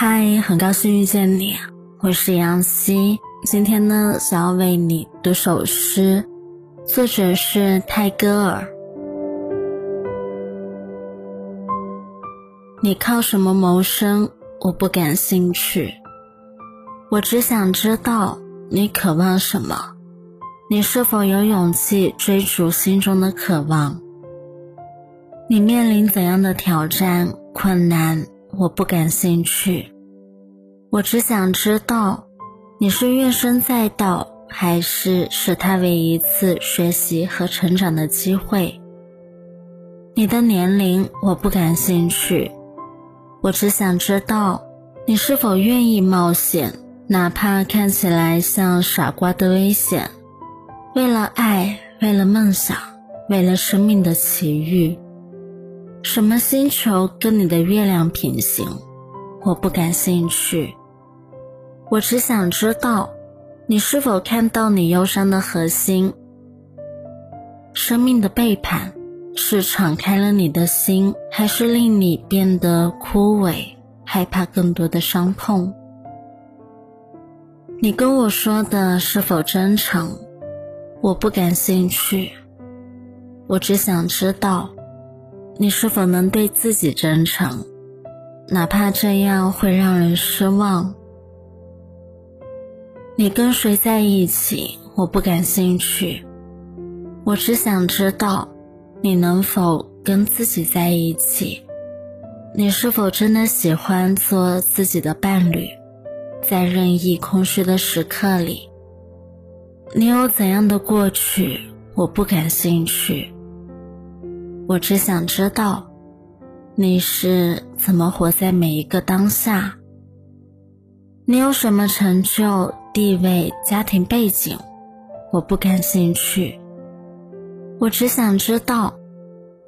嗨，很高兴遇见你，我是杨希。今天呢，想要为你读首诗，作者是泰戈尔。你靠什么谋生？我不感兴趣。我只想知道你渴望什么，你是否有勇气追逐心中的渴望？你面临怎样的挑战、困难？我不感兴趣，我只想知道，你是怨声载道，还是视它为一次学习和成长的机会？你的年龄我不感兴趣，我只想知道，你是否愿意冒险，哪怕看起来像傻瓜的危险，为了爱，为了梦想，为了生命的奇遇。什么星球跟你的月亮平行？我不感兴趣。我只想知道，你是否看到你忧伤的核心？生命的背叛是敞开了你的心，还是令你变得枯萎，害怕更多的伤痛？你跟我说的是否真诚？我不感兴趣。我只想知道。你是否能对自己真诚，哪怕这样会让人失望？你跟谁在一起，我不感兴趣。我只想知道，你能否跟自己在一起？你是否真的喜欢做自己的伴侣？在任意空虚的时刻里，你有怎样的过去？我不感兴趣。我只想知道，你是怎么活在每一个当下？你有什么成就、地位、家庭背景？我不感兴趣。我只想知道，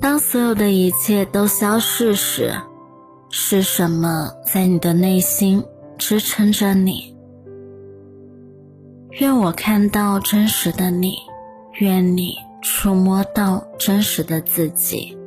当所有的一切都消逝时，是什么在你的内心支撑着你？愿我看到真实的你，愿你。触摸到真实的自己。